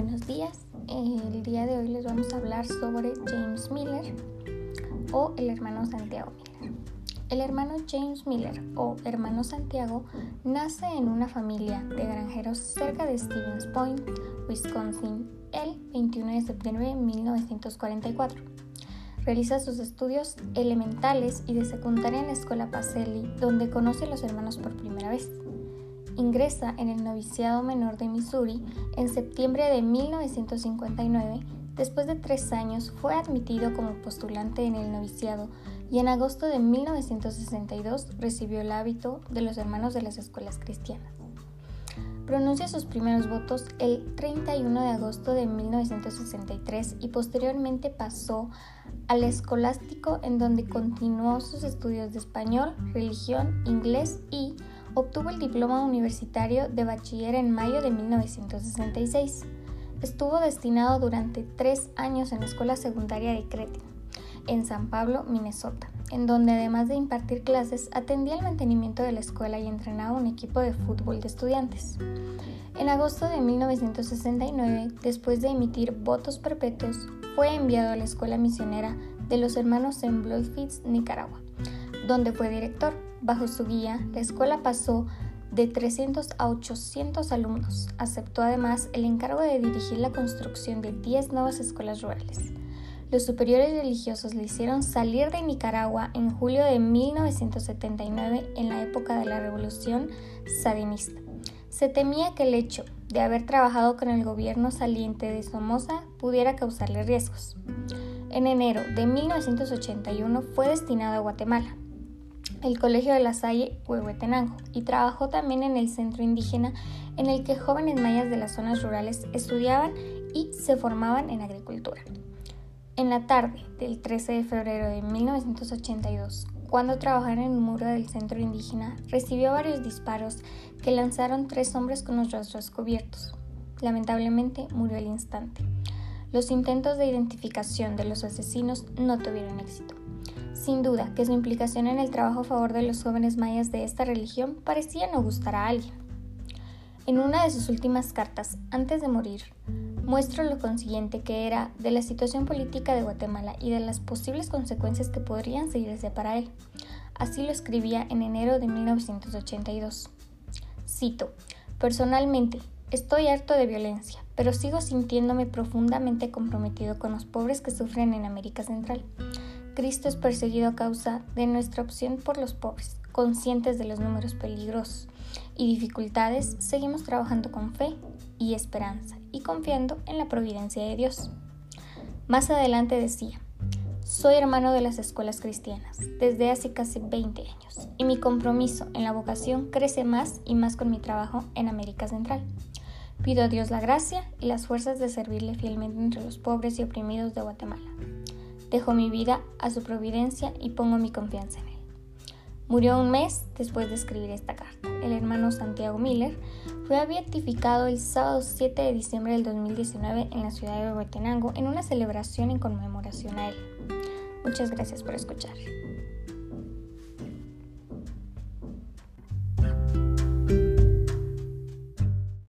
Buenos días, el día de hoy les vamos a hablar sobre James Miller o el hermano Santiago Miller. El hermano James Miller o hermano Santiago nace en una familia de granjeros cerca de Stevens Point, Wisconsin, el 21 de septiembre de 1944. Realiza sus estudios elementales y de secundaria en la escuela Pacelli, donde conoce a los hermanos por primera vez. Ingresa en el noviciado menor de Missouri en septiembre de 1959. Después de tres años fue admitido como postulante en el noviciado y en agosto de 1962 recibió el hábito de los hermanos de las escuelas cristianas. Pronuncia sus primeros votos el 31 de agosto de 1963 y posteriormente pasó al escolástico en donde continuó sus estudios de español, religión, inglés y Obtuvo el diploma universitario de bachiller en mayo de 1966. Estuvo destinado durante tres años en la escuela secundaria de Crete, en San Pablo, Minnesota, en donde además de impartir clases, atendía el mantenimiento de la escuela y entrenaba un equipo de fútbol de estudiantes. En agosto de 1969, después de emitir votos perpetuos, fue enviado a la escuela misionera de los hermanos en Bloodfields, Nicaragua, donde fue director. Bajo su guía, la escuela pasó de 300 a 800 alumnos. Aceptó además el encargo de dirigir la construcción de 10 nuevas escuelas rurales. Los superiores religiosos le hicieron salir de Nicaragua en julio de 1979 en la época de la revolución sandinista. Se temía que el hecho de haber trabajado con el gobierno saliente de Somoza pudiera causarle riesgos. En enero de 1981 fue destinado a Guatemala el Colegio de la Salle Huehuetenango y trabajó también en el centro indígena en el que jóvenes mayas de las zonas rurales estudiaban y se formaban en agricultura. En la tarde del 13 de febrero de 1982, cuando trabajaba en el muro del centro indígena, recibió varios disparos que lanzaron tres hombres con los rostros cubiertos. Lamentablemente murió al instante. Los intentos de identificación de los asesinos no tuvieron éxito. Sin duda que su implicación en el trabajo a favor de los jóvenes mayas de esta religión parecía no gustar a alguien. En una de sus últimas cartas, antes de morir, muestra lo consiguiente que era de la situación política de Guatemala y de las posibles consecuencias que podrían seguirse para él. Así lo escribía en enero de 1982. Cito, Personalmente, estoy harto de violencia, pero sigo sintiéndome profundamente comprometido con los pobres que sufren en América Central. Cristo es perseguido a causa de nuestra opción por los pobres. Conscientes de los números peligrosos y dificultades, seguimos trabajando con fe y esperanza y confiando en la providencia de Dios. Más adelante decía, soy hermano de las escuelas cristianas desde hace casi 20 años y mi compromiso en la vocación crece más y más con mi trabajo en América Central. Pido a Dios la gracia y las fuerzas de servirle fielmente entre los pobres y oprimidos de Guatemala. Dejo mi vida a su providencia y pongo mi confianza en él. Murió un mes después de escribir esta carta. El hermano Santiago Miller fue beatificado el sábado 7 de diciembre del 2019 en la ciudad de Huehuetenango en una celebración en conmemoración a él. Muchas gracias por escuchar.